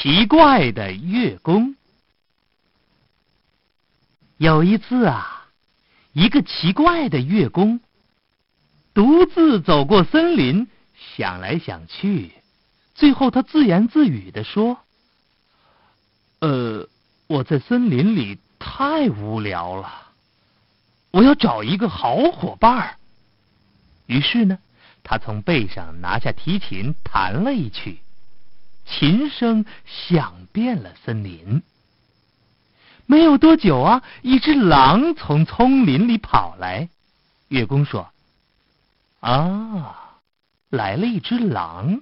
奇怪的月宫。有一次啊，一个奇怪的月宫独自走过森林，想来想去，最后他自言自语的说：“呃，我在森林里太无聊了，我要找一个好伙伴。”于是呢，他从背上拿下提琴，弹了一曲。琴声响遍了森林。没有多久啊，一只狼从丛林里跑来。月宫说：“啊，来了一只狼，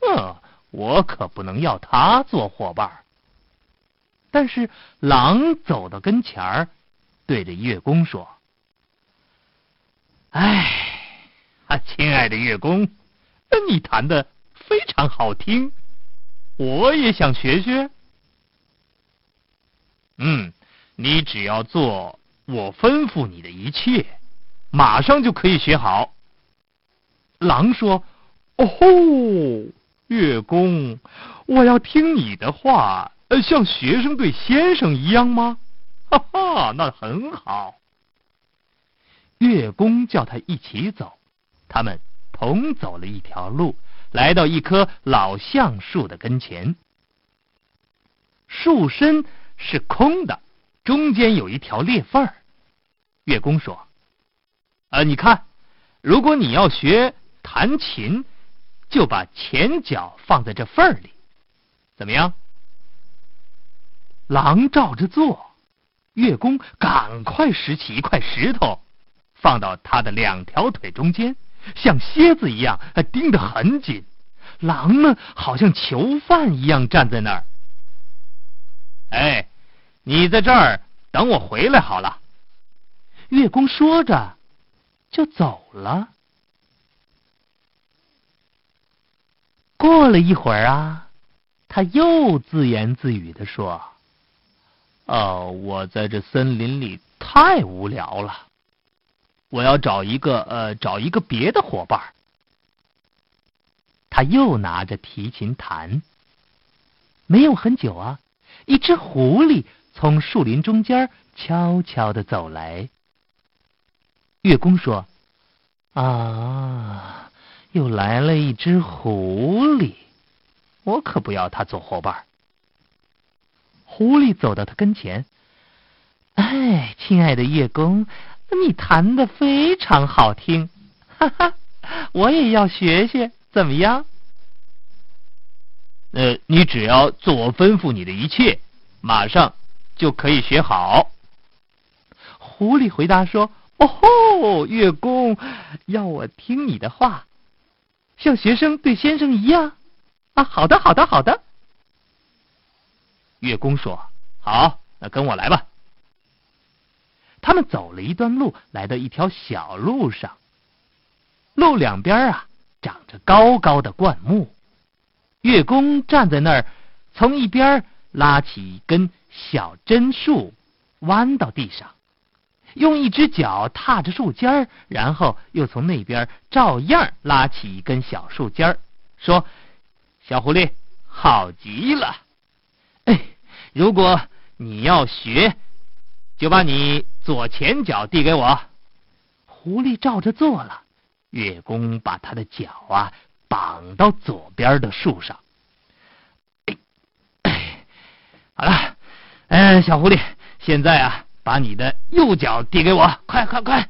哼，我可不能要它做伙伴。”但是狼走到跟前儿，对着月宫说：“哎，啊，亲爱的月宫，你弹的非常好听。”我也想学学。嗯，你只要做我吩咐你的一切，马上就可以学好。狼说：“哦吼，月宫，我要听你的话，呃像学生对先生一样吗？”哈哈，那很好。月宫叫他一起走，他们同走了一条路。来到一棵老橡树的跟前，树身是空的，中间有一条裂缝儿。月宫说：“呃，你看，如果你要学弹琴，就把前脚放在这缝儿里，怎么样？”狼照着做，月宫赶快拾起一块石头，放到他的两条腿中间。像蝎子一样，盯得很紧。狼呢，好像囚犯一样站在那儿。哎，你在这儿等我回来好了。月宫说着，就走了。过了一会儿啊，他又自言自语的说：“哦，我在这森林里太无聊了。”我要找一个呃，找一个别的伙伴。他又拿着提琴弹。没有很久啊，一只狐狸从树林中间悄悄的走来。月宫说：“啊，又来了一只狐狸，我可不要它做伙伴。”狐狸走到他跟前，哎，亲爱的月宫。你弹的非常好听，哈哈！我也要学学，怎么样？呃，你只要做我吩咐你的一切，马上就可以学好。狐狸回答说：“哦吼，月宫，要我听你的话，像学生对先生一样啊！好的，好的，好的。”月宫说：“好，那跟我来吧。”他们走了一段路，来到一条小路上。路两边啊，长着高高的灌木。月宫站在那儿，从一边拉起一根小针树，弯到地上，用一只脚踏着树尖儿，然后又从那边照样拉起一根小树尖儿，说：“小狐狸，好极了！哎，如果你要学。”就把你左前脚递给我。狐狸照着做了。月宫把他的脚啊绑到左边的树上。哎好了，哎，小狐狸，现在啊，把你的右脚递给我，快快快！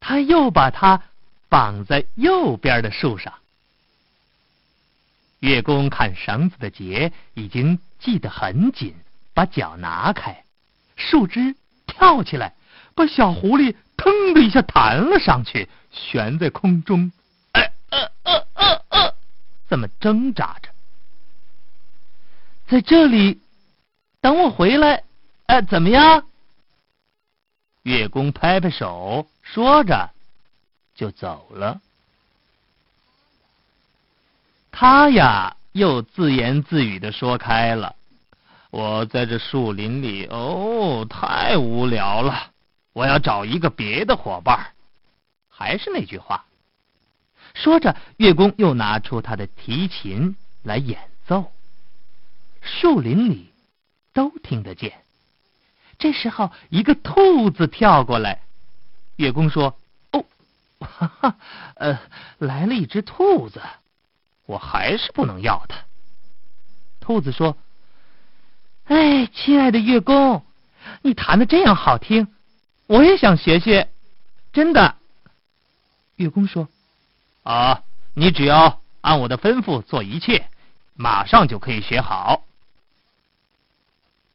他又把它绑在右边的树上。月宫看绳子的结已经系得很紧。把脚拿开，树枝跳起来，把小狐狸腾的一下弹了上去，悬在空中，呃呃呃呃呃，这么挣扎着。在这里等我回来，哎，怎么样？月宫拍拍手，说着就走了。他呀，又自言自语的说开了。我在这树林里，哦，太无聊了。我要找一个别的伙伴。还是那句话，说着，月宫又拿出他的提琴来演奏，树林里都听得见。这时候，一个兔子跳过来，月宫说：“哦，哈哈，呃，来了一只兔子，我还是不能要它。”兔子说：“哎，亲爱的月宫，你弹的这样好听，我也想学学，真的。”月宫说：“啊，你只要按我的吩咐做一切，马上就可以学好。”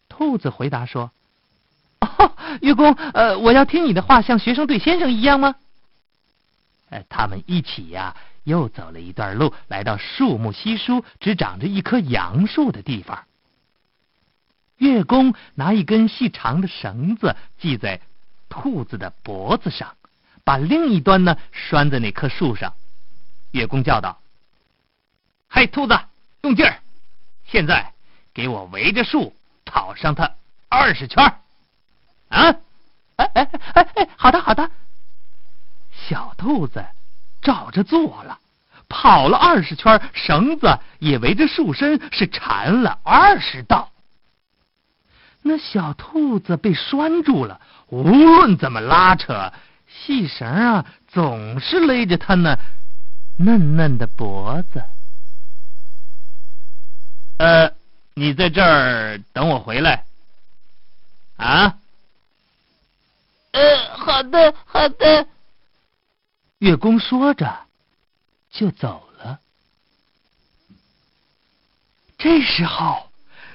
兔子回答说。哦，月宫，呃，我要听你的话，像学生对先生一样吗？呃，他们一起呀，又走了一段路，来到树木稀疏、只长着一棵杨树的地方。月宫拿一根细长的绳子系在兔子的脖子上，把另一端呢拴在那棵树上。月宫叫道：“嘿，兔子，用劲儿！现在给我围着树跑上它二十圈。”啊，哎哎哎哎，好的好的。小兔子照着做了，跑了二十圈，绳子也围着树身是缠了二十道。那小兔子被拴住了，无论怎么拉扯，细绳啊总是勒着它那嫩嫩的脖子。呃，你在这儿等我回来。啊。呃，好的，好的。月宫说着，就走了。这时候，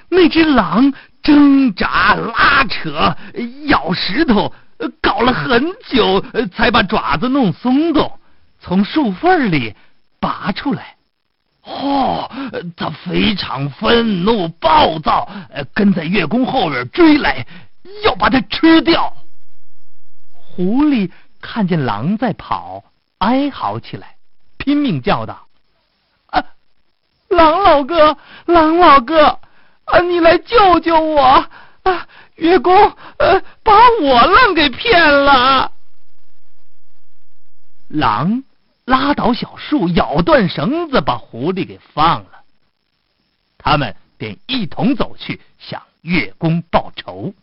那只狼挣扎、拉扯、咬石头，搞了很久，才把爪子弄松动，从树缝里拔出来。哦，他非常愤怒、暴躁，跟在月宫后边追来，要把它吃掉。狐狸看见狼在跑，哀嚎起来，拼命叫道：“啊，狼老哥，狼老哥，啊，你来救救我！啊，月宫，呃，把我愣给骗了。”狼拉倒小树，咬断绳子，把狐狸给放了。他们便一同走去向月宫报仇。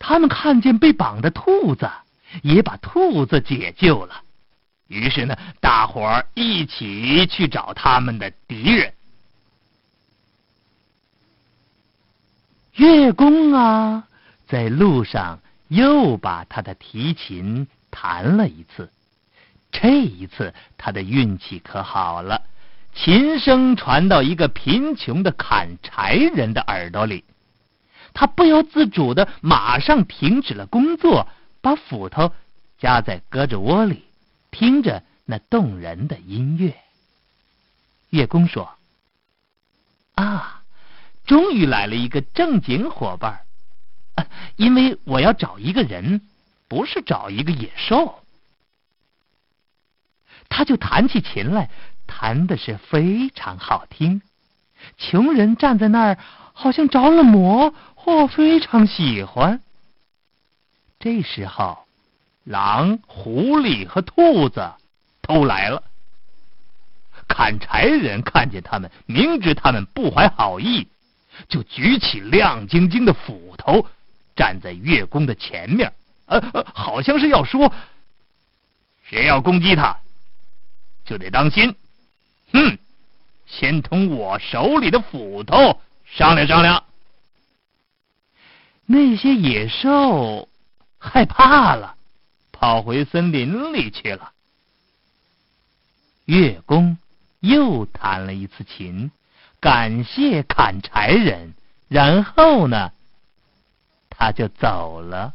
他们看见被绑的兔子，也把兔子解救了。于是呢，大伙儿一起去找他们的敌人。月宫啊，在路上又把他的提琴弹了一次。这一次，他的运气可好了，琴声传到一个贫穷的砍柴人的耳朵里。他不由自主的马上停止了工作，把斧头夹在胳肢窝里，听着那动人的音乐。月宫说：“，终于来了一个正经伙伴因为我要找一个人，不是找一个野兽。”他就弹起琴来，弹的是非常好听。穷人站在那儿，好像着了魔。或非常喜欢。这时候，狼、狐狸和兔子都来了。砍柴人看见他们，明知他们不怀好意，就举起亮晶晶的斧头，站在月宫的前面，呃呃，好像是要说：谁要攻击他，就得当心。哼，先同我手里的斧头商量商量。那些野兽害怕了，跑回森林里去了。月宫又弹了一次琴，感谢砍柴人，然后呢，他就走了。